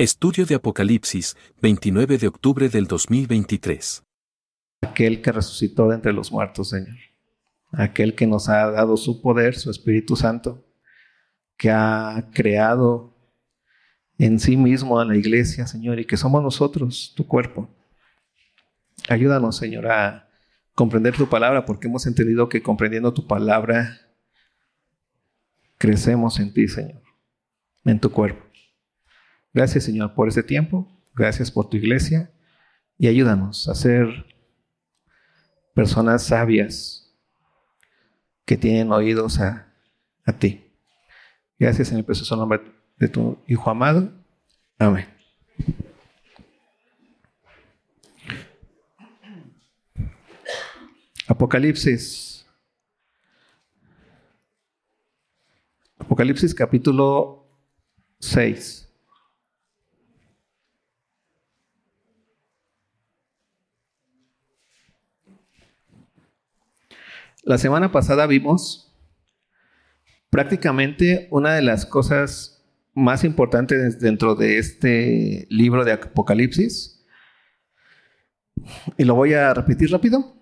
Estudio de Apocalipsis, 29 de octubre del 2023. Aquel que resucitó de entre los muertos, Señor. Aquel que nos ha dado su poder, su Espíritu Santo, que ha creado en sí mismo a la iglesia, Señor, y que somos nosotros, tu cuerpo. Ayúdanos, Señor, a comprender tu palabra, porque hemos entendido que comprendiendo tu palabra, crecemos en ti, Señor, en tu cuerpo. Gracias, Señor, por este tiempo. Gracias por tu iglesia. Y ayúdanos a ser personas sabias que tienen oídos a, a ti. Gracias en el precioso nombre de tu Hijo amado. Amén. Apocalipsis. Apocalipsis capítulo 6. La semana pasada vimos prácticamente una de las cosas más importantes dentro de este libro de Apocalipsis. Y lo voy a repetir rápido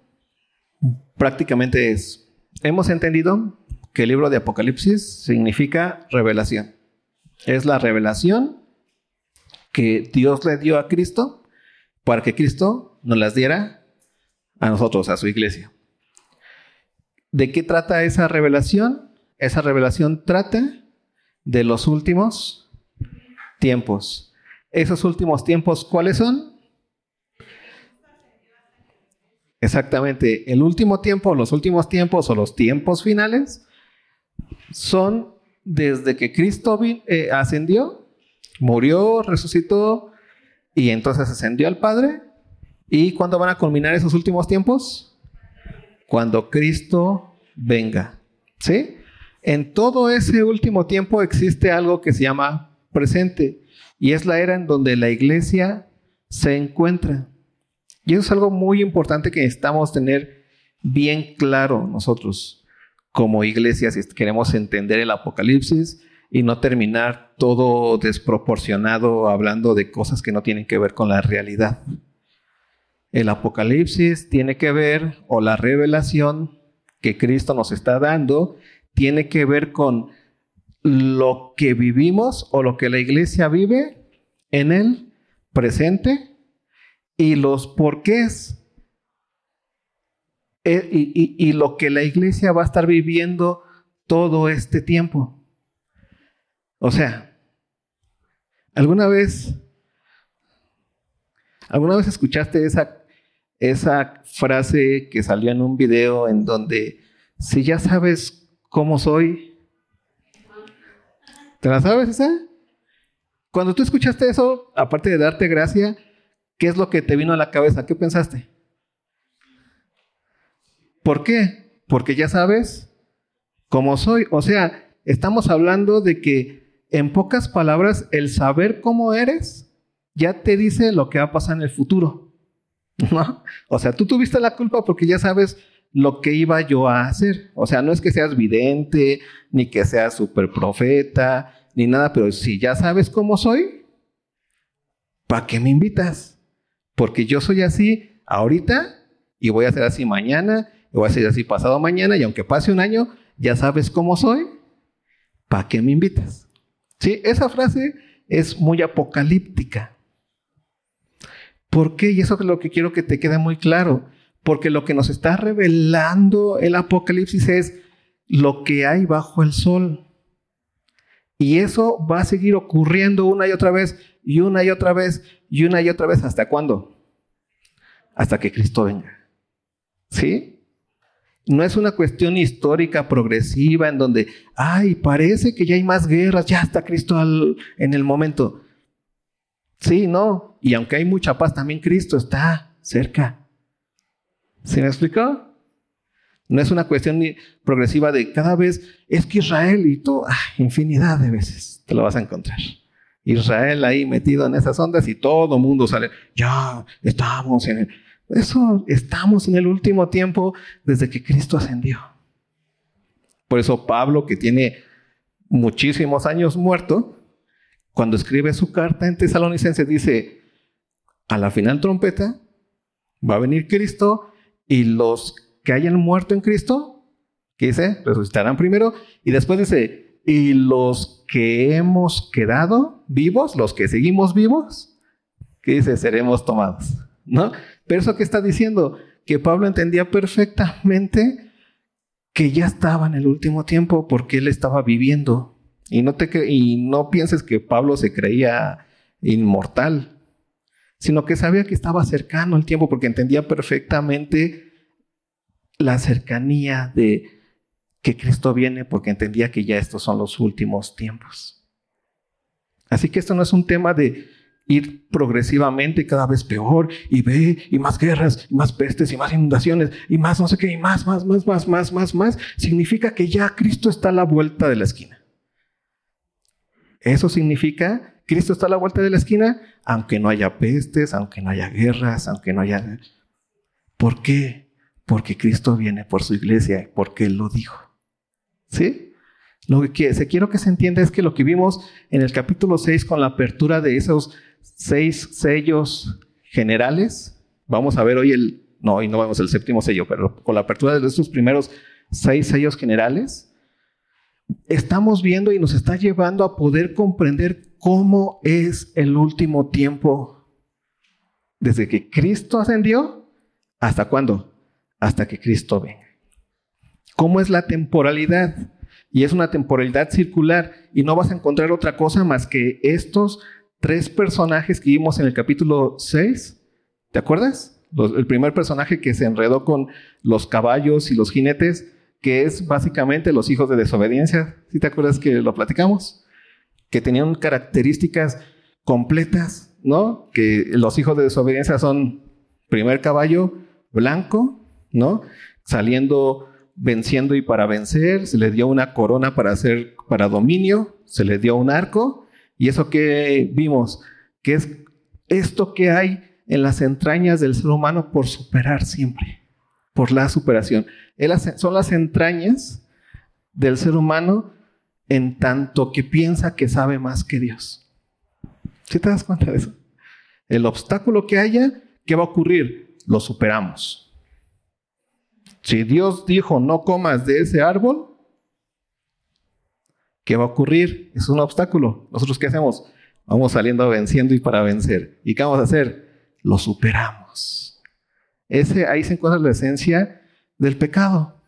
prácticamente es, hemos entendido que el libro de Apocalipsis significa revelación. Es la revelación que Dios le dio a Cristo para que Cristo nos las diera a nosotros, a su iglesia. ¿De qué trata esa revelación? Esa revelación trata de los últimos tiempos. Esos últimos tiempos, ¿cuáles son? Exactamente, el último tiempo, los últimos tiempos o los tiempos finales son desde que Cristo eh, ascendió, murió, resucitó y entonces ascendió al Padre. ¿Y cuándo van a culminar esos últimos tiempos? Cuando Cristo venga. ¿Sí? En todo ese último tiempo existe algo que se llama presente y es la era en donde la iglesia se encuentra. Y eso es algo muy importante que necesitamos tener bien claro nosotros como iglesia si queremos entender el Apocalipsis y no terminar todo desproporcionado hablando de cosas que no tienen que ver con la realidad. El Apocalipsis tiene que ver, o la revelación que Cristo nos está dando, tiene que ver con lo que vivimos o lo que la iglesia vive en el presente y los porqués eh, y, y lo que la iglesia va a estar viviendo todo este tiempo. O sea, ¿alguna vez, alguna vez escuchaste esa, esa frase que salió en un video en donde, si ya sabes cómo soy, ¿te la sabes esa? Cuando tú escuchaste eso, aparte de darte gracia, ¿Qué es lo que te vino a la cabeza? ¿Qué pensaste? ¿Por qué? Porque ya sabes cómo soy. O sea, estamos hablando de que en pocas palabras el saber cómo eres ya te dice lo que va a pasar en el futuro. ¿No? O sea, tú tuviste la culpa porque ya sabes lo que iba yo a hacer. O sea, no es que seas vidente, ni que seas super profeta, ni nada, pero si ya sabes cómo soy, ¿para qué me invitas? Porque yo soy así ahorita y voy a ser así mañana, y voy a ser así pasado mañana, y aunque pase un año, ya sabes cómo soy. ¿Para qué me invitas? Sí, esa frase es muy apocalíptica. ¿Por qué? Y eso es lo que quiero que te quede muy claro. Porque lo que nos está revelando el Apocalipsis es lo que hay bajo el sol. Y eso va a seguir ocurriendo una y otra vez, y una y otra vez, y una y otra vez. ¿Hasta cuándo? Hasta que Cristo venga. ¿Sí? No es una cuestión histórica progresiva en donde, ay, parece que ya hay más guerras, ya está Cristo en el momento. Sí, no. Y aunque hay mucha paz, también Cristo está cerca. ¿Se me explicó? No es una cuestión progresiva de cada vez es que Israel y tú, infinidad de veces te lo vas a encontrar. Israel ahí metido en esas ondas y todo mundo sale, ya estamos en el... Eso, estamos en el último tiempo desde que Cristo ascendió. Por eso Pablo, que tiene muchísimos años muerto, cuando escribe su carta en Tesalonicenses, dice, a la final trompeta va a venir Cristo y los que hayan muerto en Cristo, ¿qué dice? Resucitarán primero y después dice, y los que hemos quedado vivos, los que seguimos vivos, ¿qué dice? Seremos tomados, ¿no? Pero eso que está diciendo, que Pablo entendía perfectamente que ya estaba en el último tiempo porque él estaba viviendo. Y no, pienses que Pablo se creía inmortal, sino que sabía que estaba cercano el tiempo porque entendía perfectamente la cercanía de que Cristo viene porque entendía que ya estos son los últimos tiempos. Así que esto no es un tema de ir progresivamente cada vez peor y ve y más guerras y más pestes y más inundaciones y más no sé qué y más, más, más, más, más, más, más, significa que ya Cristo está a la vuelta de la esquina. Eso significa Cristo está a la vuelta de la esquina, aunque no haya pestes, aunque no haya guerras, aunque no haya... ¿Por qué? Porque Cristo viene por su iglesia, porque Él lo dijo. ¿Sí? Lo que se quiero que se entienda es que lo que vimos en el capítulo 6 con la apertura de esos seis sellos generales. Vamos a ver hoy el, no, hoy no vemos el séptimo sello, pero con la apertura de estos primeros seis sellos generales, estamos viendo y nos está llevando a poder comprender cómo es el último tiempo desde que Cristo ascendió hasta cuándo? Hasta que Cristo venga. ¿Cómo es la temporalidad? Y es una temporalidad circular y no vas a encontrar otra cosa más que estos tres personajes que vimos en el capítulo 6. ¿Te acuerdas? el primer personaje que se enredó con los caballos y los jinetes, que es básicamente los hijos de desobediencia. ¿Sí te acuerdas que lo platicamos? Que tenían características completas, ¿no? Que los hijos de desobediencia son primer caballo blanco, ¿no? Saliendo venciendo y para vencer, se le dio una corona para hacer para dominio, se le dio un arco y eso que vimos, que es esto que hay en las entrañas del ser humano por superar siempre, por la superación. Son las entrañas del ser humano en tanto que piensa que sabe más que Dios. ¿Sí te das cuenta de eso? El obstáculo que haya, ¿qué va a ocurrir? Lo superamos. Si Dios dijo no comas de ese árbol, ¿Qué va a ocurrir? Es un obstáculo. ¿Nosotros qué hacemos? Vamos saliendo venciendo y para vencer. ¿Y qué vamos a hacer? Lo superamos. Ese, ahí se encuentra la esencia del pecado.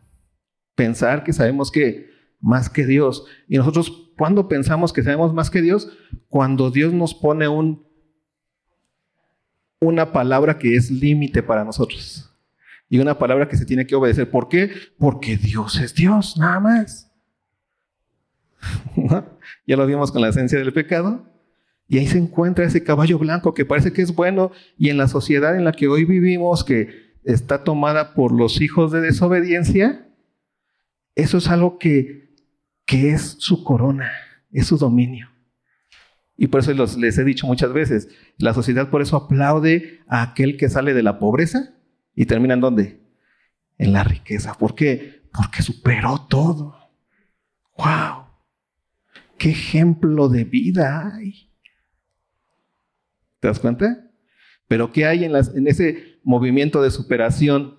Pensar que sabemos que más que Dios. Y nosotros, ¿cuándo pensamos que sabemos más que Dios? Cuando Dios nos pone un, una palabra que es límite para nosotros. Y una palabra que se tiene que obedecer. ¿Por qué? Porque Dios es Dios, nada más. ya lo vimos con la esencia del pecado. Y ahí se encuentra ese caballo blanco que parece que es bueno y en la sociedad en la que hoy vivimos, que está tomada por los hijos de desobediencia, eso es algo que, que es su corona, es su dominio. Y por eso les he dicho muchas veces, la sociedad por eso aplaude a aquel que sale de la pobreza y termina en dónde? En la riqueza. ¿Por qué? Porque superó todo. ¡Wow! qué ejemplo de vida hay. ¿Te das cuenta? Pero ¿qué hay en, ese movimiento de superación?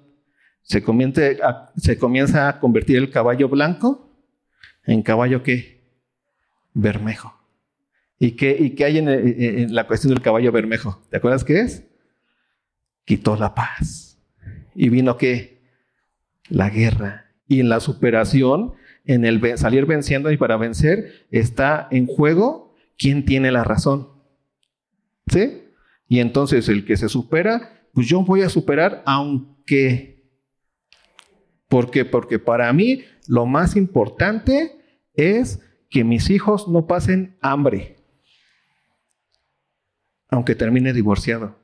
Se comienza, a, convertir el caballo blanco en caballo qué? Bermejo. ¿Y qué, hay en, en, la cuestión del caballo bermejo? ¿Te acuerdas qué es? Quitó la paz. ¿Y vino qué? La guerra. Y en la superación en el salir venciendo y para vencer está en juego quién tiene la razón. ¿Sí? Y entonces el que se supera, pues yo voy a superar aunque... ¿Por qué? Porque para mí lo más importante es que mis hijos no pasen hambre, aunque termine divorciado.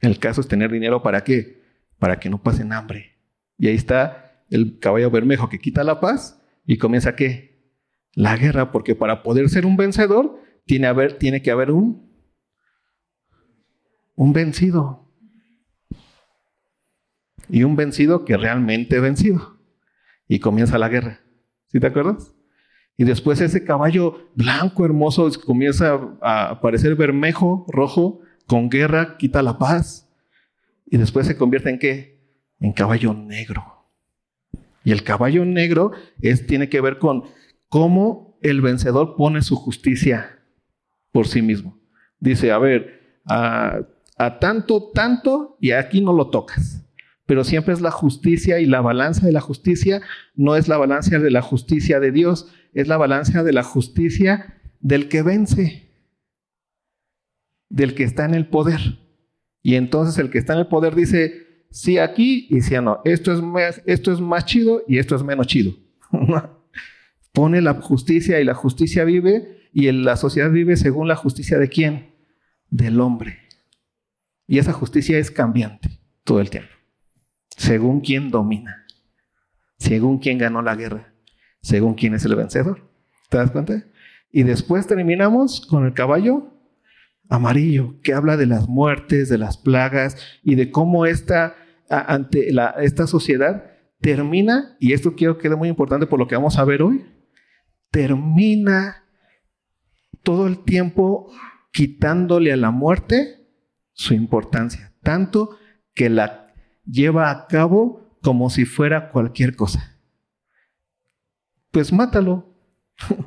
El caso es tener dinero para qué? Para que no pasen hambre. Y ahí está el caballo bermejo que quita la paz y comienza qué? La guerra, porque para poder ser un vencedor tiene, que haber un, un vencido. Y un vencido que realmente vencido. Y comienza la guerra. ¿Sí te acuerdas? Y después ese caballo blanco, hermoso, comienza a aparecer bermejo, rojo, con guerra, quita la paz. Y después se convierte en qué? En caballo negro. Y el caballo negro es, tiene que ver con cómo el vencedor pone su justicia por sí mismo. Dice, a ver, a, tanto, tanto, y aquí no lo tocas pero siempre es la justicia y la balanza de la justicia no es la balanza de la justicia de Dios, es la balanza de la justicia del que vence, del que está en el poder. Y entonces el que está en el poder dice, sí aquí y sí no, esto es más, esto es más chido y esto es menos chido. Pone la justicia y la justicia vive y la sociedad vive según la justicia de quién? Del hombre. Y esa justicia es cambiante todo el tiempo según quién domina, según quién ganó la guerra, según quién es el vencedor. ¿Te das cuenta? Y después terminamos con el caballo amarillo, que habla de las muertes, de las plagas y de cómo esta, ante esta sociedad termina, y esto quiero que quede muy importante por lo que vamos a ver hoy, termina todo el tiempo quitándole a la muerte su importancia, tanto que la lleva a cabo como si fuera cualquier cosa. Pues mátalo.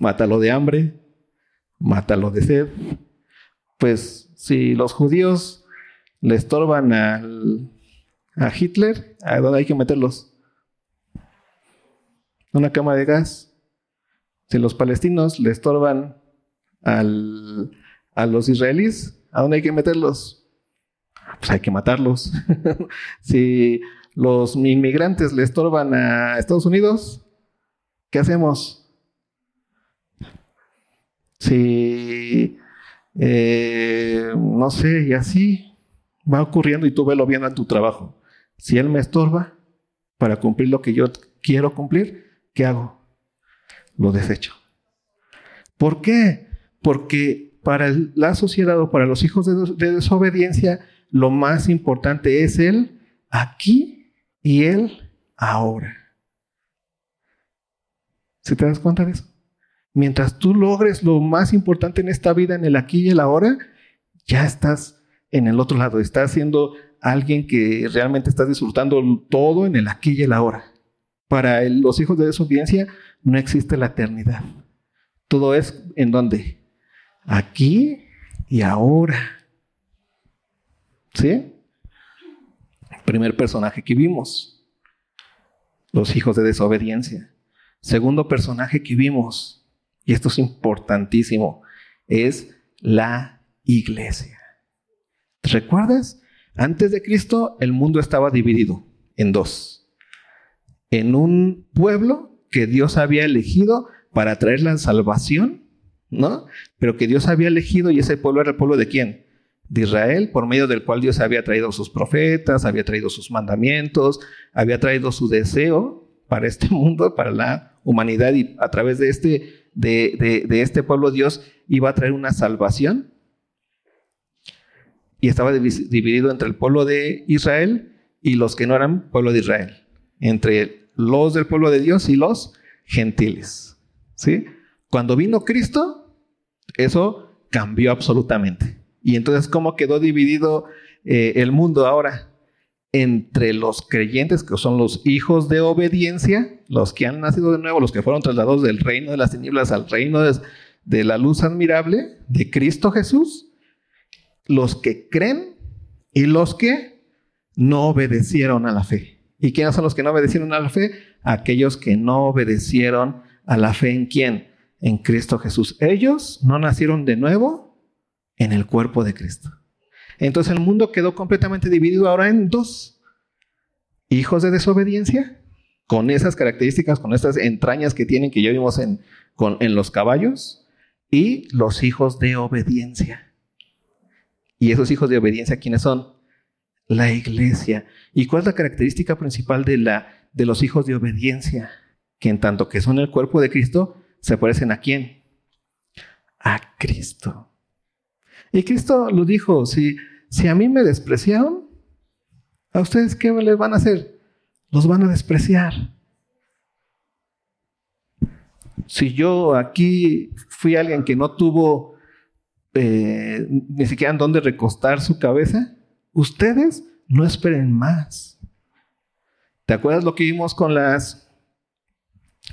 mátalo de hambre, mátalo de sed. Pues si los judíos le estorban al, a Hitler, ¿a dónde hay que meterlos? Una cama de gas. Si los palestinos le estorban a los israelíes, ¿a dónde hay que meterlos? pues hay que matarlos. si los inmigrantes le estorban a Estados Unidos, ¿qué hacemos? Si, eh, no sé, y así va ocurriendo y tú velo bien en tu trabajo. Si él me estorba para cumplir lo que yo quiero cumplir, ¿qué hago? Lo desecho. ¿Por qué? Porque para la sociedad o para los hijos de desobediencia, lo más importante es Él aquí y Él ahora. ¿Se te das cuenta de eso? Mientras tú logres lo más importante en esta vida, en el aquí y el ahora, ya estás en el otro lado, estás siendo alguien que realmente está disfrutando todo en el aquí y el ahora. Para los hijos de desobediencia no existe la eternidad. Todo es en donde? Aquí y ahora. ¿Sí? Primer personaje que vimos, los hijos de desobediencia. Segundo personaje que vimos, y esto es importantísimo, es la iglesia. ¿Te recuerdas? Antes de Cristo el mundo estaba dividido en dos. En un pueblo que Dios había elegido para traer la salvación, ¿no? Pero que Dios había elegido y ese pueblo era el pueblo de quién? de Israel, por medio del cual Dios había traído sus profetas, había traído sus mandamientos, había traído su deseo para este mundo, para la humanidad, y a través de este, de, este pueblo Dios iba a traer una salvación. Y estaba dividido entre el pueblo de Israel y los que no eran pueblo de Israel, entre los del pueblo de Dios y los gentiles. ¿sí? Cuando vino Cristo, eso cambió absolutamente. Y entonces, ¿cómo quedó dividido eh, el mundo ahora? Entre los creyentes, que son los hijos de obediencia, los que han nacido de nuevo, los que fueron trasladados del reino de las tinieblas al reino de, de la luz admirable de Cristo Jesús, los que creen y los que no obedecieron a la fe. ¿Y quiénes son los que no obedecieron a la fe? Aquellos que no obedecieron a la fe en quién? En Cristo Jesús. Ellos no nacieron de nuevo, en el cuerpo de Cristo. Entonces el mundo quedó completamente dividido ahora en dos. Hijos de desobediencia, con esas características, con estas entrañas que tienen que ya vimos en, en los caballos, y los hijos de obediencia. ¿Y esos hijos de obediencia quiénes son? La iglesia. ¿Y cuál es la característica principal de, la, de los hijos de obediencia? Que en tanto que son el cuerpo de Cristo, se parecen a quién? A Cristo. Y Cristo lo dijo, si, si a mí me despreciaron, ¿a ustedes qué les van a hacer? Los van a despreciar. Si yo aquí fui alguien que no tuvo eh, ni siquiera en dónde recostar su cabeza, ustedes no esperen más. ¿Te acuerdas lo que vimos con las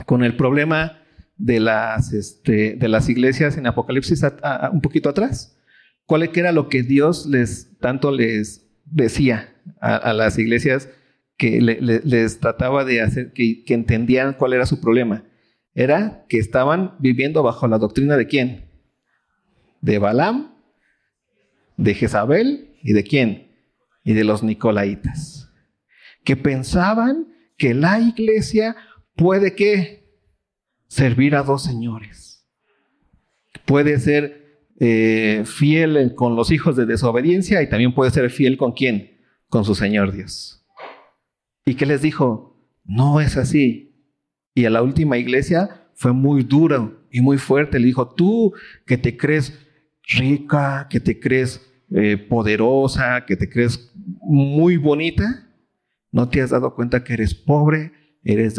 con el problema de las, este, de las iglesias en Apocalipsis un poquito atrás? ¿Cuál era lo que Dios les tanto les decía a, las iglesias que les trataba de hacer que, que entendieran cuál era su problema? Era que estaban viviendo bajo la doctrina de quién? De Balaam, de Jezabel y de quién? Y de los Nicolaitas. Que pensaban que la iglesia puede que servir a dos señores. Puede ser eh, fiel con los hijos de desobediencia y también puede ser fiel con quién? Con su Señor Dios. ¿Y qué les dijo? No es así. Y a la última iglesia fue muy duro y muy fuerte. Le dijo, tú que te crees rica, que te crees eh, poderosa, que te crees muy bonita, no te has dado cuenta que eres pobre, eres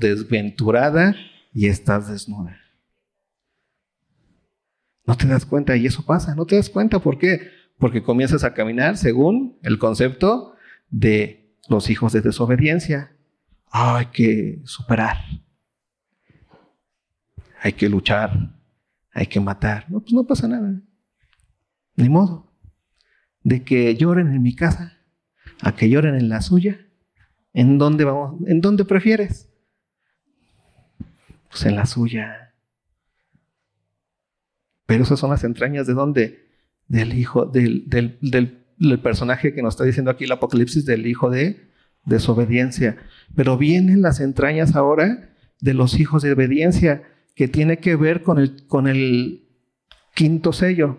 desventurada y estás desnuda. No te das cuenta y eso pasa, no te das cuenta. ¿Por qué? Porque comienzas a caminar según el concepto de los hijos de desobediencia. hay que superar. Hay que luchar. Hay que matar. No, pues no pasa nada. Ni modo. De que lloren en mi casa a que lloren en la suya. ¿En dónde vamos? ¿En dónde prefieres? Pues en la suya. Pero esas son las entrañas de dónde? Del hijo, del, del, del, personaje que nos está diciendo aquí el Apocalipsis, del hijo de desobediencia. Pero vienen las entrañas ahora de los hijos de obediencia, que tiene que ver con el, con el quinto sello,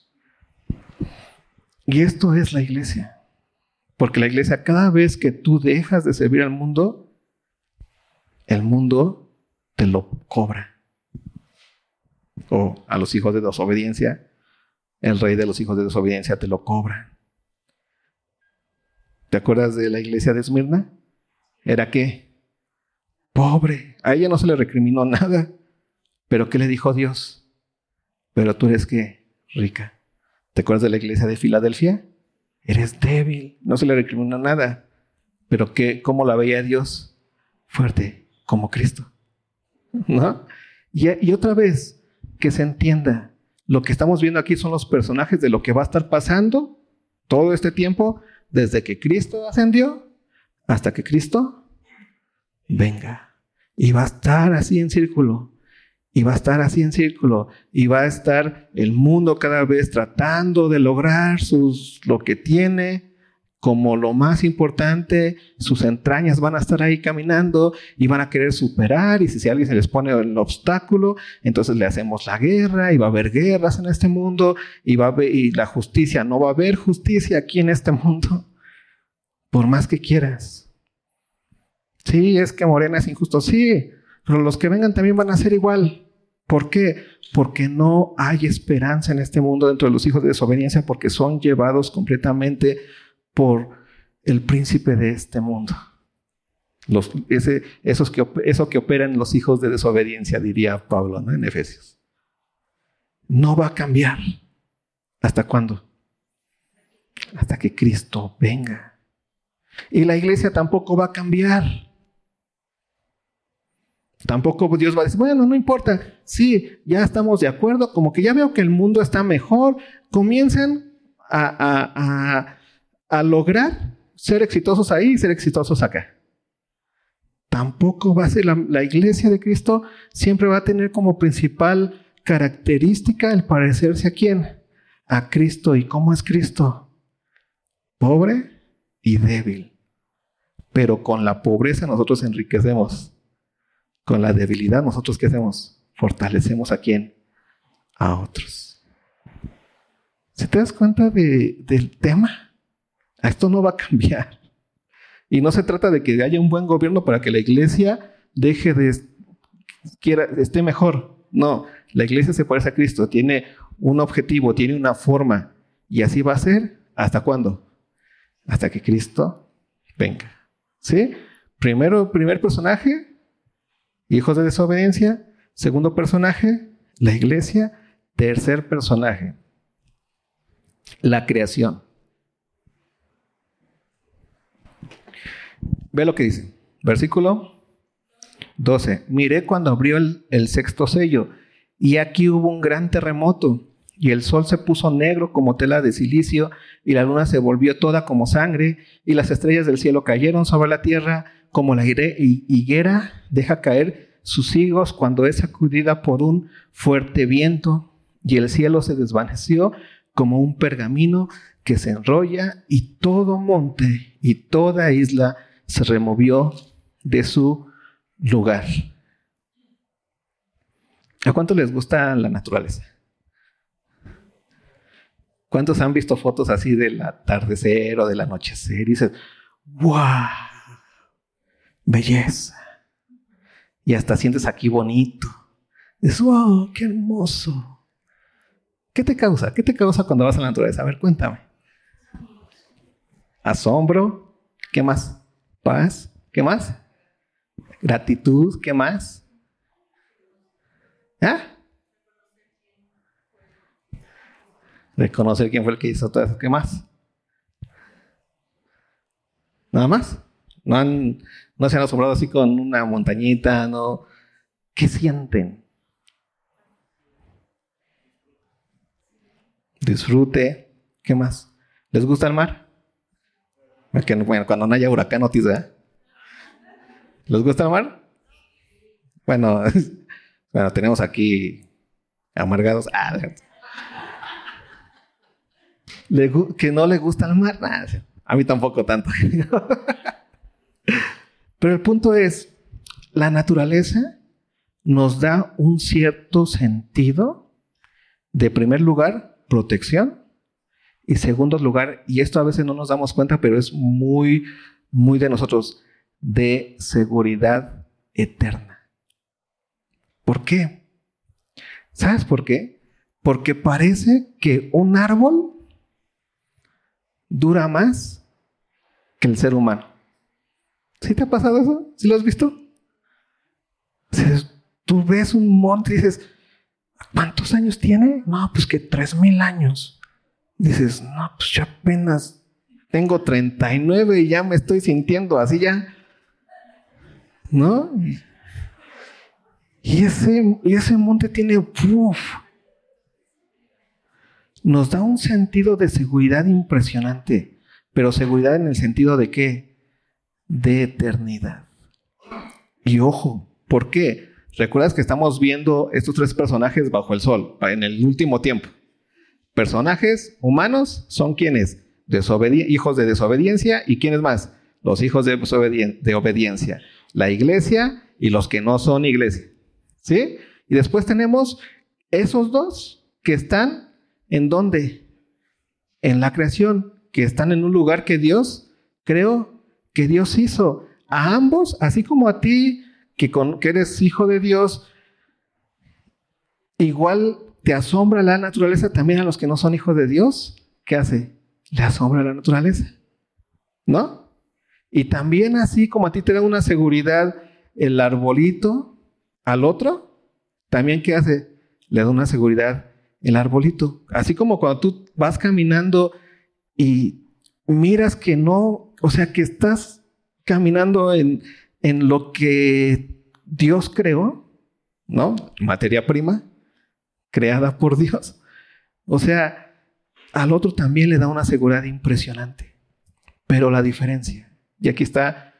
Y esto es la iglesia. Porque la iglesia, cada vez que tú dejas de servir al mundo, el mundo te lo cobra. O a los hijos de desobediencia, el rey de los hijos de desobediencia te lo cobra. ¿Te acuerdas de la iglesia de Esmirna? ¿Era qué? Pobre. A ella no se le recriminó nada. Pero ¿qué le dijo Dios? Pero tú eres qué? Rica. ¿Te acuerdas de la iglesia de Filadelfia? Eres débil, no se le recriminó nada. Pero ¿qué, ¿cómo la veía Dios? Fuerte, como Cristo. ¿No? Y, y otra vez, que se entienda, lo que estamos viendo aquí son los personajes de lo que va a estar pasando todo este tiempo, desde que Cristo ascendió hasta que Cristo venga. Y va a estar así en círculo. Y va a estar así en círculo. Y va a estar el mundo cada vez tratando de lograr sus, lo que tiene como lo más importante. Sus entrañas van a estar ahí caminando y van a querer superar. Y si, si alguien se les pone el obstáculo, entonces le hacemos la guerra y va a haber guerras en este mundo. Y, va a y la justicia, no va a haber justicia aquí en este mundo. Por más que quieras. Sí, es que Morena es injusto. Sí, pero los que vengan también van a ser igual. ¿Por qué? Porque no hay esperanza en este mundo dentro de los hijos de desobediencia porque son llevados completamente por el príncipe de este mundo. Esos que, eso que operan los hijos de desobediencia, diría Pablo en Efesios. No va a cambiar. ¿Hasta cuándo? Hasta que Cristo venga. Y la iglesia tampoco va a cambiar. Tampoco Dios va a decir, bueno, no importa, sí, ya estamos de acuerdo, como que ya veo que el mundo está mejor, comiencen a, lograr ser exitosos ahí y ser exitosos acá. Tampoco va a ser la, la iglesia de Cristo, siempre va a tener como principal característica el parecerse a quién? A Cristo. ¿Y cómo es Cristo? Pobre y débil. Pero con la pobreza nosotros enriquecemos con la debilidad, nosotros qué hacemos? fortalecemos a quién? A otros. ¿Se te das cuenta del tema? Esto no va a cambiar. Y no se trata de que haya un buen gobierno para que la iglesia deje de quiera, esté mejor. No, la iglesia se parece a Cristo, tiene un objetivo, tiene una forma. Y así va a ser. ¿Hasta cuándo? Hasta que Cristo venga. ¿Sí? Primero, primer personaje, hijos de desobediencia. Segundo personaje, la iglesia. Tercer personaje, la creación. Ve lo que dice. Versículo 12. Miré cuando abrió el, sexto sello, y aquí hubo un gran terremoto, y el sol se puso negro como tela de silicio, y la luna se volvió toda como sangre, y las estrellas del cielo cayeron sobre la tierra, como la higuera deja caer sus higos cuando es sacudida por un fuerte viento, y el cielo se desvaneció como un pergamino que se enrolla, y todo monte y toda isla se removió de su lugar. ¿A cuánto les gusta la naturaleza? ¿Cuántos han visto fotos así del atardecer o del anochecer y dices, wow, belleza? Y hasta sientes aquí bonito. Dices, wow, qué hermoso. ¿Qué te causa? ¿Qué te causa cuando vas a la naturaleza? A ver, cuéntame. Asombro. ¿Qué más? Paz. ¿Qué más? gratitud, ¿qué más? ¿Ah? Reconocer quién fue el que hizo todo eso, ¿qué más? ¿Nada más? ¿No, han, no se han asombrado así con una montañita? ¿no? ¿Qué sienten? Disfrute. ¿Qué más? ¿Les gusta el mar? bueno, cuando no haya huracán, noticia. ¿Les gusta el mar? Bueno, bueno tenemos aquí amargados. Ah, que no le gusta el mar. a mí tampoco tanto. Pero el punto es, la naturaleza nos da un cierto sentido de primer lugar, protección, y segundo lugar, y esto a veces no nos damos cuenta, pero es muy, muy de nosotros, de seguridad eterna. ¿Por qué? ¿Sabes por qué? Porque parece que un árbol dura más que el ser humano. ¿Sí te ha pasado eso? ¿Sí lo has visto? Tú ves un monte y dices, ¿cuántos años tiene? No, pues que tres mil años. Dices, no, pues yo apenas tengo 39 y ya me estoy sintiendo así ya. ¿no? Y ese, ese monte tiene, uf, nos da un sentido de seguridad impresionante, pero seguridad en el sentido de qué? De eternidad. Y ojo, ¿por qué? Recuerdas que estamos viendo estos tres personajes bajo el sol en el último tiempo. Personajes humanos son quienes? hijos de desobediencia y quiénes más? Los hijos de, de obediencia la iglesia y los que no son iglesia. ¿Sí? Y después tenemos esos dos que están en dónde? En la creación, que están en un lugar que Dios creó, que Dios hizo. A ambos, así como a ti, que, con, que eres hijo de Dios, igual te asombra la naturaleza también a los que no son hijos de Dios. ¿Qué hace? Le asombra la naturaleza. ¿No? Y también así como a ti te da una seguridad el arbolito al otro, también ¿qué hace? Le da una seguridad el arbolito. Así como cuando tú vas caminando y miras que no, o sea, que estás caminando en, en lo que Dios creó, ¿no? Materia prima, creada por Dios. O sea, al otro también le da una seguridad impresionante. Pero la diferencia y aquí está,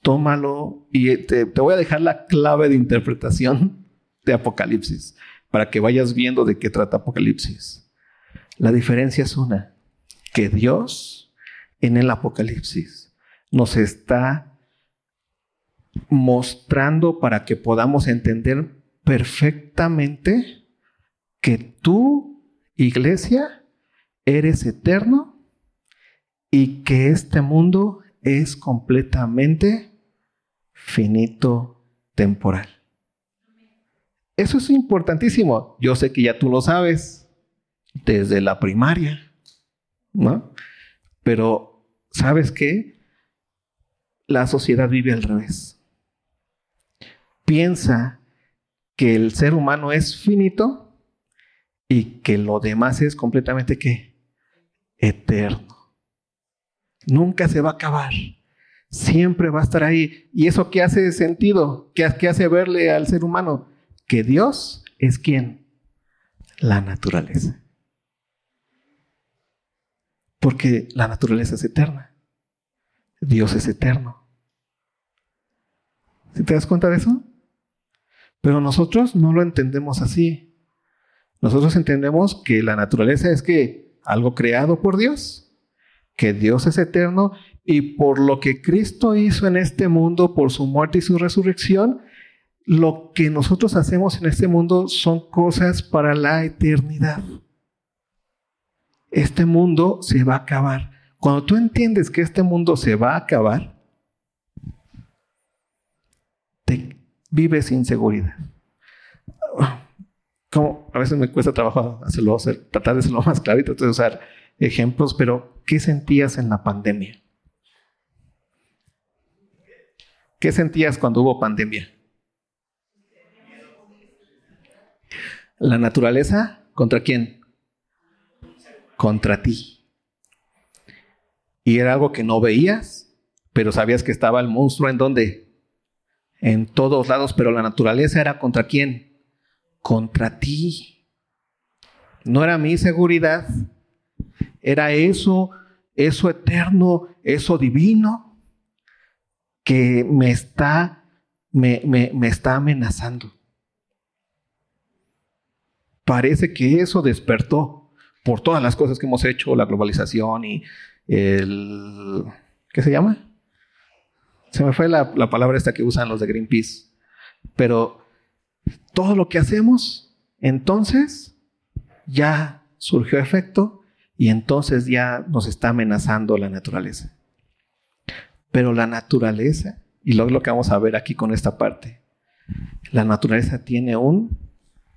tómalo y te, voy a dejar la clave de interpretación de Apocalipsis para que vayas viendo de qué trata Apocalipsis. La diferencia es una, que Dios en el Apocalipsis nos está mostrando para que podamos entender perfectamente que tú, iglesia, eres eterno y que este mundo es completamente finito temporal. Eso es importantísimo. Yo sé que ya tú lo sabes desde la primaria, ¿no? Pero, ¿sabes qué? La sociedad vive al revés. Piensa que el ser humano es finito y que lo demás es completamente qué? Eterno. Nunca se va a acabar. Siempre va a estar ahí. ¿Y eso qué hace sentido? ¿Qué, qué hace verle al ser humano? Que Dios es quién? La naturaleza. Porque la naturaleza es eterna. Dios es eterno. ¿Sí te das cuenta de eso? Pero nosotros no lo entendemos así. Nosotros entendemos que la naturaleza es que algo creado por Dios, que Dios es eterno y por lo que Cristo hizo en este mundo, por su muerte y su resurrección, lo que nosotros hacemos en este mundo son cosas para la eternidad este mundo se va a acabar. Cuando tú entiendes que este mundo se va a acabar, te vives sin seguridad. Como a veces me cuesta trabajo hacerlo, hacer, tratar de hacerlo más clarito, entonces usar ejemplos, pero ¿qué sentías en la pandemia? ¿Qué sentías cuando hubo pandemia? La naturaleza, ¿contra quién? Contra ti. Y era algo que no veías, pero sabías que estaba el monstruo en donde? En todos lados, pero la naturaleza era contra quién? Contra ti. No era mi seguridad, era eso, eso eterno, eso divino que me está, me, me está amenazando. Parece que eso despertó por todas las cosas que hemos hecho, la globalización y el... ¿Qué se llama? Se me fue la, palabra esta que usan los de Greenpeace. Pero todo lo que hacemos, entonces ya surgió efecto y entonces ya nos está amenazando la naturaleza. Pero la naturaleza, y luego lo que vamos a ver aquí con esta parte, la naturaleza tiene un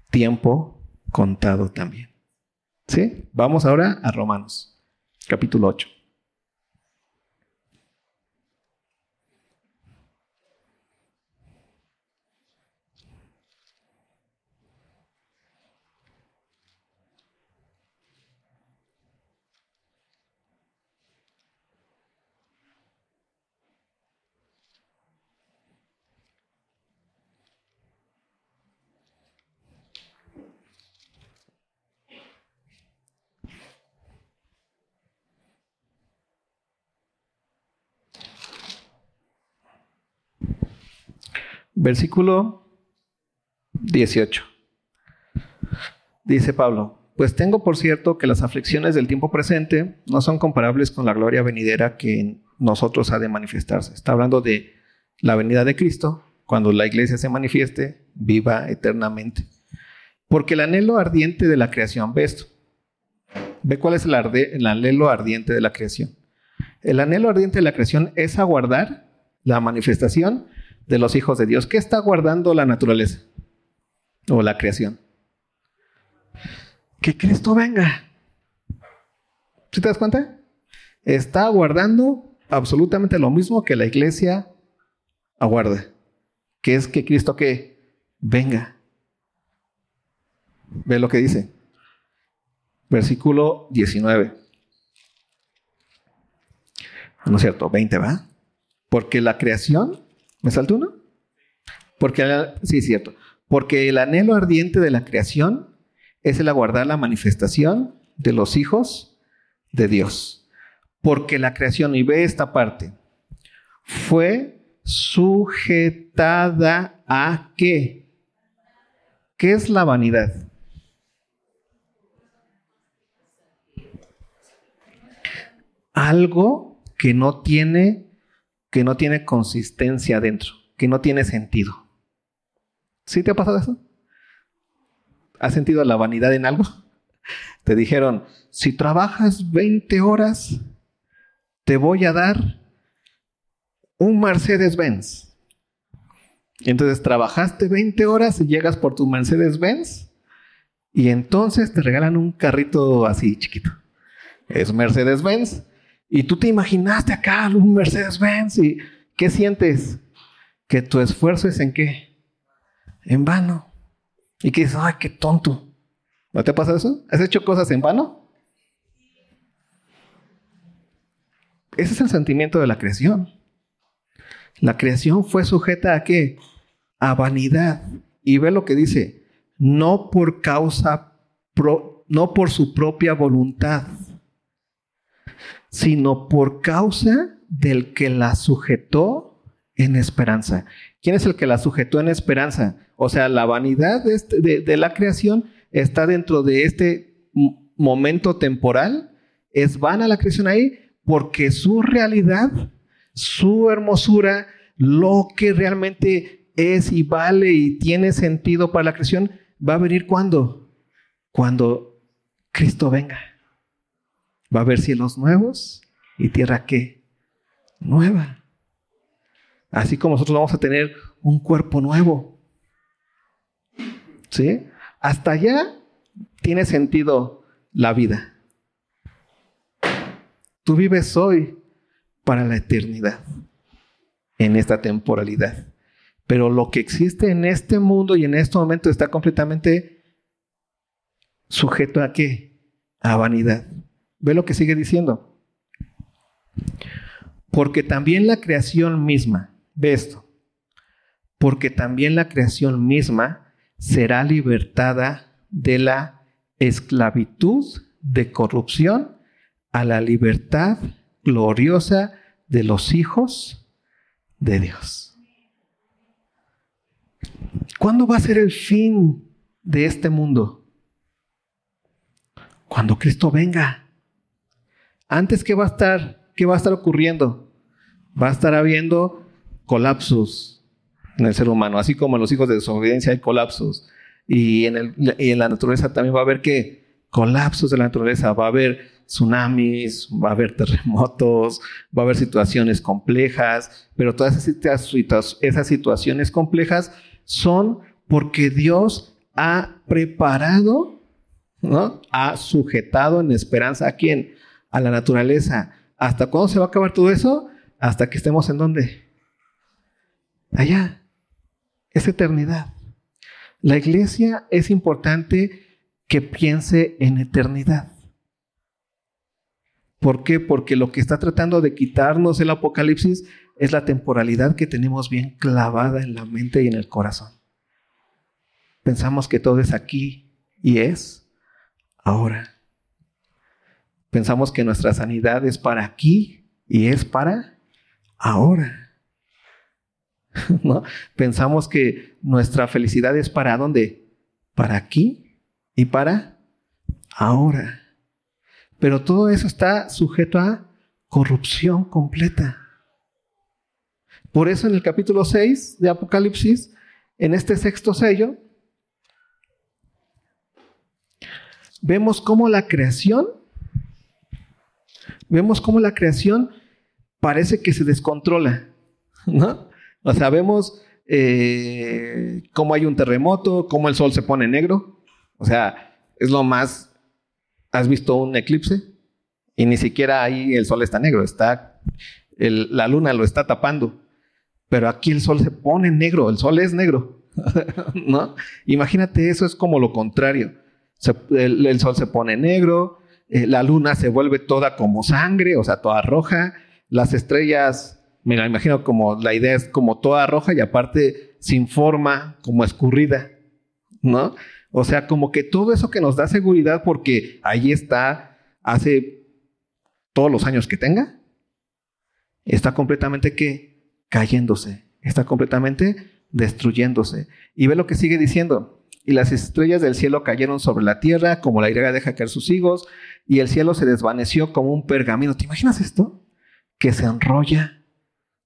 tiempo contado también. ¿Sí? Vamos ahora a Romanos, capítulo 8. Versículo 18. Dice Pablo, pues tengo por cierto que las aflicciones del tiempo presente no son comparables con la gloria venidera que en nosotros ha de manifestarse. Está hablando de la venida de Cristo, cuando la iglesia se manifieste, viva eternamente. Porque el anhelo ardiente de la creación, ve esto, ve cuál es el, el anhelo ardiente de la creación. El anhelo ardiente de la creación es aguardar la manifestación de los hijos de Dios. ¿Qué está guardando la naturaleza o la creación? Que Cristo venga. ¿Sí te das cuenta? Está guardando absolutamente lo mismo que la iglesia aguarda, que es que Cristo que venga. Ve lo que dice. Versículo 19. No es cierto, 20, ¿va? Porque la creación ¿Me salto uno? Porque, sí, es cierto. Porque el anhelo ardiente de la creación es el aguardar la manifestación de los hijos de Dios. Porque la creación, y ve esta parte, fue sujetada a qué? ¿Qué es la vanidad? Algo que no tiene que no tiene consistencia dentro, que no tiene sentido. ¿Sí te ha pasado eso? ¿Has sentido la vanidad en algo? Te dijeron, si trabajas 20 horas, te voy a dar un Mercedes-Benz. Entonces trabajaste 20 horas y llegas por tu Mercedes-Benz y entonces te regalan un carrito así chiquito. Es Mercedes-Benz. Y tú te imaginaste acá un Mercedes-Benz y ¿qué sientes? Que tu esfuerzo es en qué? En vano. Y que dices, ay, qué tonto. ¿No te pasa eso? ¿Has hecho cosas en vano? Ese es el sentimiento de la creación. La creación fue sujeta a qué? A vanidad. Y ve lo que dice, no por causa, no por su propia voluntad, sino por causa del que la sujetó en esperanza. ¿Quién es el que la sujetó en esperanza? O sea, la vanidad de, este, la creación está dentro de este momento temporal. Es vana la creación ahí porque su realidad, su hermosura, lo que realmente es y vale y tiene sentido para la creación, va a venir cuando? Cuando Cristo venga. Va a haber cielos nuevos y tierra que nueva. Así como nosotros vamos a tener un cuerpo nuevo. ¿Sí? Hasta allá tiene sentido la vida. Tú vives hoy para la eternidad, en esta temporalidad. Pero lo que existe en este mundo y en este momento está completamente sujeto a qué? A vanidad. Ve lo que sigue diciendo. Porque también la creación misma, ve esto, porque también la creación misma será libertada de la esclavitud de corrupción a la libertad gloriosa de los hijos de Dios. ¿Cuándo va a ser el fin de este mundo? Cuando Cristo venga. Antes, ¿qué va a estar, qué va a estar ocurriendo? Va a estar habiendo colapsos en el ser humano, así como en los hijos de desobediencia hay colapsos. Y en, el, y en la naturaleza también va a haber que colapsos de la naturaleza, va a haber tsunamis, va a haber terremotos, va a haber situaciones complejas, pero todas esas situaciones complejas son porque Dios ha preparado, ¿no? Ha sujetado en esperanza a quién? A la naturaleza. ¿Hasta cuándo se va a acabar todo eso? Hasta que estemos en dónde? Allá. Es eternidad. La iglesia es importante que piense en eternidad. ¿Por qué? Porque lo que está tratando de quitarnos el Apocalipsis es la temporalidad que tenemos bien clavada en la mente y en el corazón. Pensamos que todo es aquí y es ahora. Pensamos que nuestra sanidad es para aquí y es para ahora. ¿No? Pensamos que nuestra felicidad es para dónde? Para aquí y para ahora. Pero todo eso está sujeto a corrupción completa. Por eso en el capítulo 6 de Apocalipsis, en este sexto sello, vemos cómo la creación, vemos cómo la creación parece que se descontrola, ¿no? O sea, vemos eh, cómo hay un terremoto, cómo el sol se pone negro. O sea, es lo más ¿Has visto un eclipse? Y ni siquiera ahí el sol está negro, está la luna lo está tapando. Pero aquí el sol se pone negro, el sol es negro. ¿No? Imagínate, eso es como lo contrario. el, sol se pone negro, eh, la luna se vuelve toda como sangre, o sea, toda roja. Las estrellas, mira, imagino como la idea es como toda roja y aparte sin forma, como escurrida. ¿No? O sea, como que todo eso que nos da seguridad porque ahí está hace todos los años que tenga, está completamente que cayéndose, está completamente destruyéndose. Y ve lo que sigue diciendo. Y las estrellas del cielo cayeron sobre la tierra, como la ira deja caer sus higos, y el cielo se desvaneció como un pergamino. ¿Te imaginas esto? Que se enrolla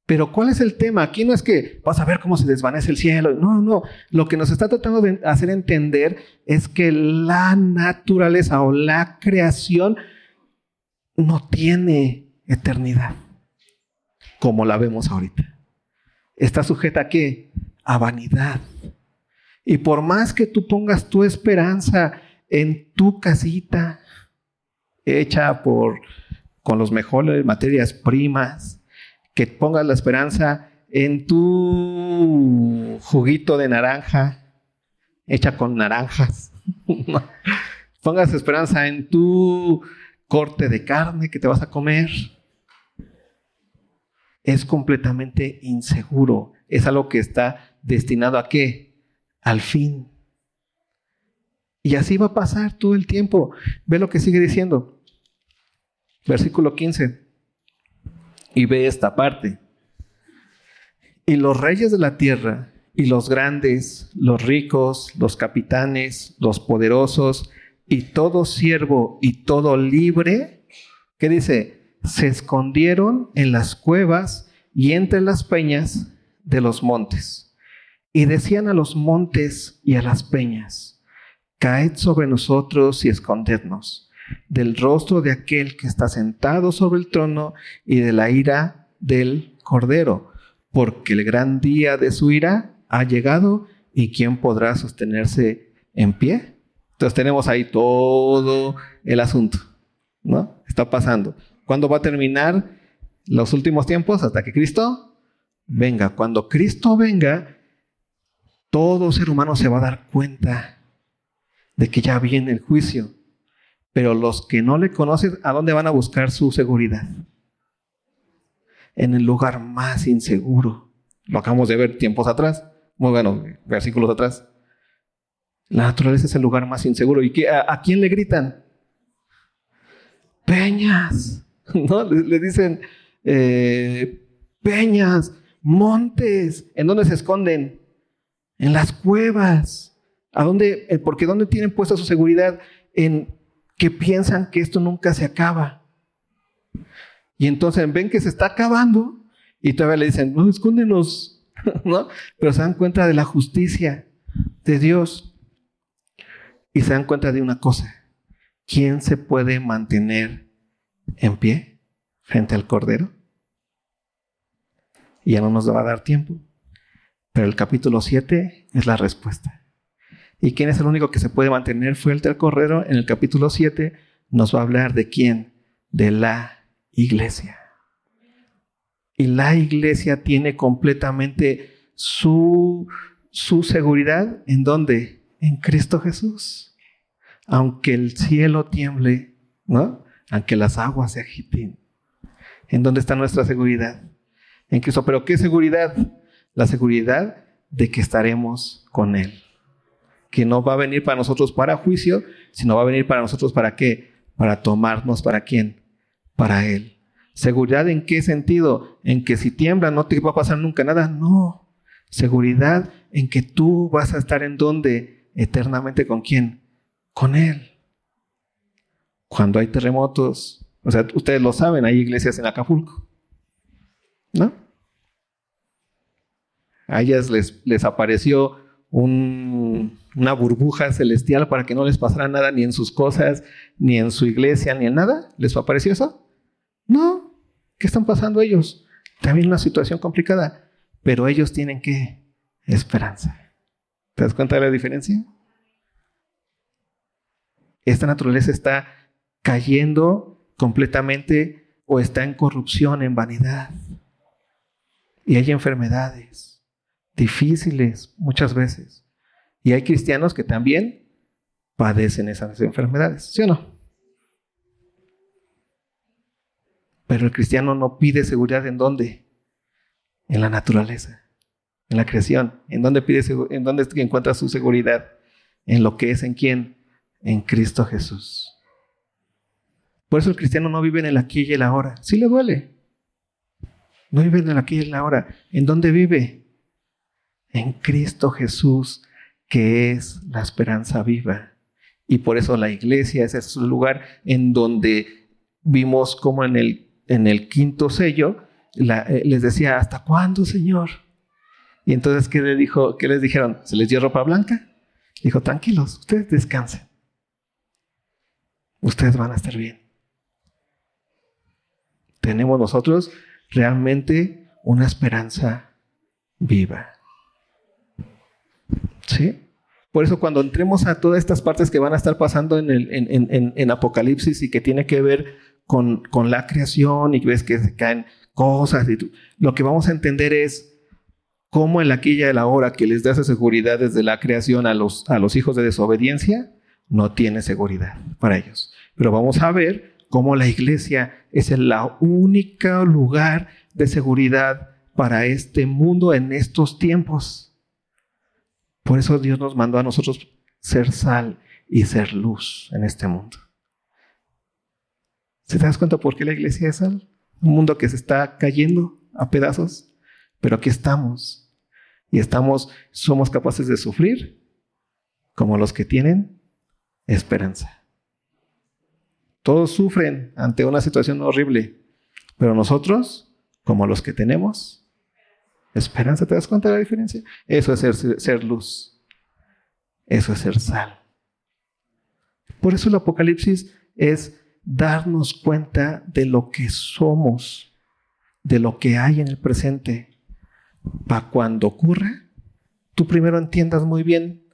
Pero ¿cuál es el tema? Aquí no es que vas a ver cómo se desvanece el cielo. No, no. Lo que nos está tratando de hacer entender es que la naturaleza o la creación no tiene eternidad como la vemos ahorita. Está sujeta a qué? A vanidad. Y por más que tú pongas tu esperanza en tu casita, hecha por con los mejores materias primas, que pongas la esperanza en tu juguito de naranja, hecha con naranjas. pongas esperanza en tu corte de carne que te vas a comer es completamente inseguro. Es algo que está destinado a qué? Al fin. Y así va a pasar todo el tiempo. Ve lo que sigue diciendo. Versículo 15. Y ve esta parte. Y los reyes de la tierra, y los grandes, los ricos, los capitanes, los poderosos, y todo siervo y todo libre, ¿qué dice? se escondieron en las cuevas y entre las peñas de los montes. Y decían a los montes y a las peñas, caed sobre nosotros y escondednos del rostro de aquel que está sentado sobre el trono y de la ira del cordero, porque el gran día de su ira ha llegado y quién podrá sostenerse en pie. Entonces tenemos ahí todo el asunto, ¿no? Está pasando. ¿Cuándo va a terminar los últimos tiempos? Hasta que Cristo venga. Cuando Cristo venga, todo ser humano se va a dar cuenta de que ya viene el juicio. Pero los que no le conocen, ¿a dónde van a buscar su seguridad? En el lugar más inseguro. Lo acabamos de ver tiempos atrás. Muy bueno, versículos atrás. La naturaleza es el lugar más inseguro. ¿Y a, quién le gritan? Peñas. ¿no? Le, dicen eh, peñas, montes, ¿en dónde se esconden? En las cuevas. ¿A dónde? Eh, porque ¿dónde tienen puesta su seguridad? En que piensan que esto nunca se acaba. Y entonces ven que se está acabando y todavía le dicen, no, escóndenos, ¿no? Pero se dan cuenta de la justicia de Dios y se dan cuenta de una cosa. ¿Quién se puede mantener en pie frente al Cordero. Y ya no nos va a dar tiempo. Pero el capítulo 7 es la respuesta. ¿Y quién es el único que se puede mantener frente al Cordero? En el capítulo 7 nos va a hablar de quién? De la iglesia. Y la iglesia tiene completamente su, su seguridad en dónde? En Cristo Jesús. Aunque el cielo tiemble, ¿no? aunque las aguas se agiten. ¿En dónde está nuestra seguridad? En Cristo. Pero ¿qué seguridad? La seguridad de que estaremos con Él. Que no va a venir para nosotros para juicio, sino va a venir para nosotros para qué? Para tomarnos para quién? Para Él. ¿Seguridad en qué sentido? En que si tiembla no te va a pasar nunca nada. No. Seguridad en que tú vas a estar en donde eternamente con quién? Con Él. Cuando hay terremotos, o sea, ustedes lo saben, hay iglesias en Acapulco, ¿no? A ellas les, les apareció una burbuja celestial para que no les pasara nada ni en sus cosas, ni en su iglesia, ni en nada. ¿Les apareció eso? No. ¿Qué están pasando ellos? También una situación complicada, pero ellos tienen que esperanza. ¿Te das cuenta de la diferencia? Esta naturaleza está cayendo completamente o está en corrupción, en vanidad. Y hay enfermedades difíciles muchas veces. Y hay cristianos que también padecen esas enfermedades, ¿sí o no? Pero el cristiano no pide seguridad en dónde? En la naturaleza, en la creación. ¿En dónde pide en dónde encuentra su seguridad? En lo que es en quién? En Cristo Jesús. Por eso el cristiano no vive en el aquí y el ahora. Sí le duele. No vive en el aquí y el ahora. ¿En dónde vive? En Cristo Jesús, que es la esperanza viva. Y por eso la iglesia es ese lugar en donde vimos como en el, en el quinto sello eh, les decía, ¿hasta cuándo, Señor? Y entonces, ¿qué, dijo, ¿qué les dijeron? ¿Se les dio ropa blanca? Dijo, tranquilos, ustedes descansen. Ustedes van a estar bien. Tenemos nosotros realmente una esperanza viva. ¿Sí? Por eso cuando entremos a todas estas partes que van a estar pasando en, el, en, Apocalipsis y que tiene que ver con, con, la creación y ves que se caen cosas, y lo que vamos a entender es cómo en la quilla de la hora que les da esa seguridad desde la creación a los, a los hijos de desobediencia, no tiene seguridad para ellos. Pero vamos a ver cómo la iglesia es el único lugar de seguridad para este mundo en estos tiempos. Por eso Dios nos mandó a nosotros ser sal y ser luz en este mundo. ¿Se te das cuenta por qué la iglesia es sal? Un mundo que se está cayendo a pedazos, pero aquí estamos. Y estamos, somos capaces de sufrir como los que tienen esperanza. Todos sufren ante una situación horrible, pero nosotros, como los que tenemos Esperanza, ¿te das cuenta de la diferencia? Eso es ser, luz. Eso es ser sal. Por eso el Apocalipsis es darnos cuenta de lo que somos, de lo que hay en el presente, para cuando ocurra, tú primero entiendas muy bien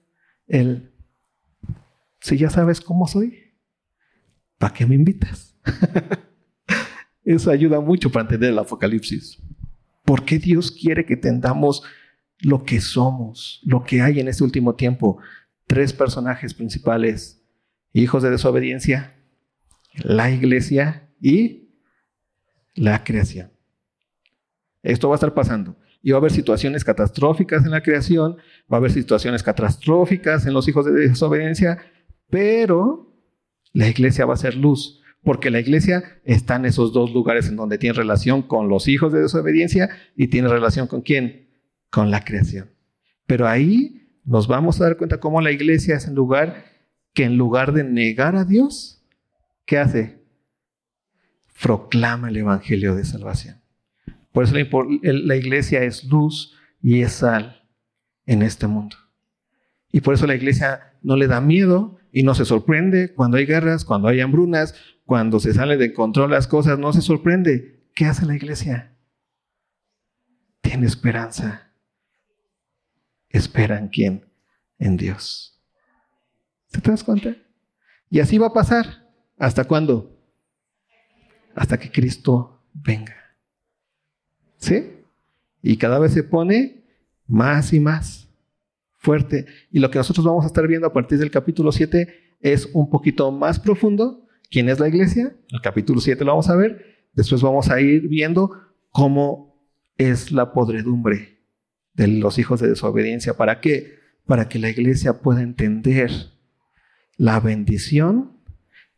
el, si ya sabes cómo soy, ¿para qué me invitas? Eso ayuda mucho para entender el Apocalipsis. ¿Por qué Dios quiere que tengamos lo que somos, lo que hay en este último tiempo? Tres personajes principales, hijos de desobediencia, la iglesia y la creación. Esto va a estar pasando. Y va a haber situaciones catastróficas en la creación, va a haber situaciones catastróficas en los hijos de desobediencia, pero la iglesia va a ser luz porque la iglesia está en esos dos lugares en donde tiene relación con los hijos de desobediencia y tiene relación con quién? Con la creación. Pero ahí nos vamos a dar cuenta cómo la iglesia es el lugar que en lugar de negar a Dios, ¿qué hace? Proclama el evangelio de salvación. Por eso la iglesia es luz y es sal en este mundo. Y por eso la iglesia no le da miedo y no se sorprende cuando hay guerras, cuando hay hambrunas, cuando se sale de control las cosas, no se sorprende. ¿Qué hace la iglesia? Tiene esperanza. Espera en quién? En Dios. ¿Te das cuenta? Y así va a pasar. ¿Hasta cuándo? Hasta que Cristo venga. ¿Sí? Y cada vez se pone más y más fuerte. Y lo que nosotros vamos a estar viendo a partir del capítulo 7 es un poquito más profundo ¿Quién es la iglesia? El capítulo 7 lo vamos a ver. Después vamos a ir viendo cómo es la podredumbre de los hijos de desobediencia. ¿Para qué? Para que la iglesia pueda entender la bendición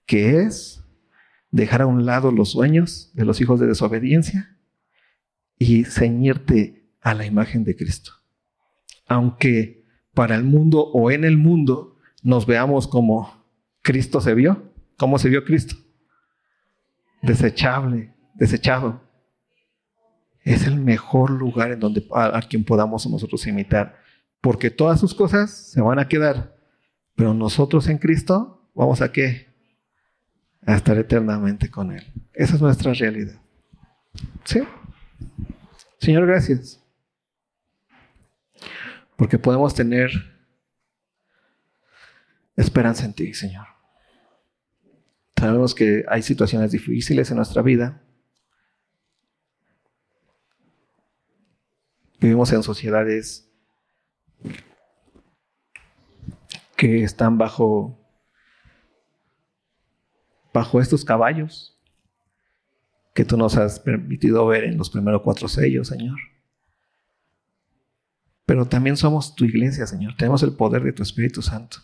que es dejar a un lado los sueños de los hijos de desobediencia y ceñirte a la imagen de Cristo. Aunque para el mundo o en el mundo nos veamos como Cristo se vio, ¿Cómo se vio Cristo? Desechable, desechado. Es el mejor lugar en donde a, quien podamos nosotros imitar, porque todas sus cosas se van a quedar, pero nosotros en Cristo vamos a qué? A estar eternamente con Él. Esa es nuestra realidad. ¿Sí? Señor, gracias. Porque podemos tener esperanza en ti, Señor. Sabemos que hay situaciones difíciles en nuestra vida. Vivimos en sociedades que están bajo bajo estos caballos que tú nos has permitido ver en los primeros cuatro sellos, Señor. Pero también somos tu iglesia, Señor. Tenemos el poder de tu Espíritu Santo.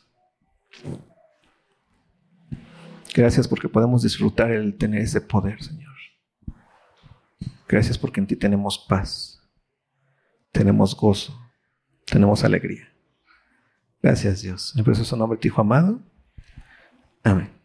Gracias porque podemos disfrutar el tener ese poder, Señor. Gracias porque en ti tenemos paz, tenemos gozo, tenemos alegría. Gracias, Dios. En precioso nombre de tu Hijo amado. Amén.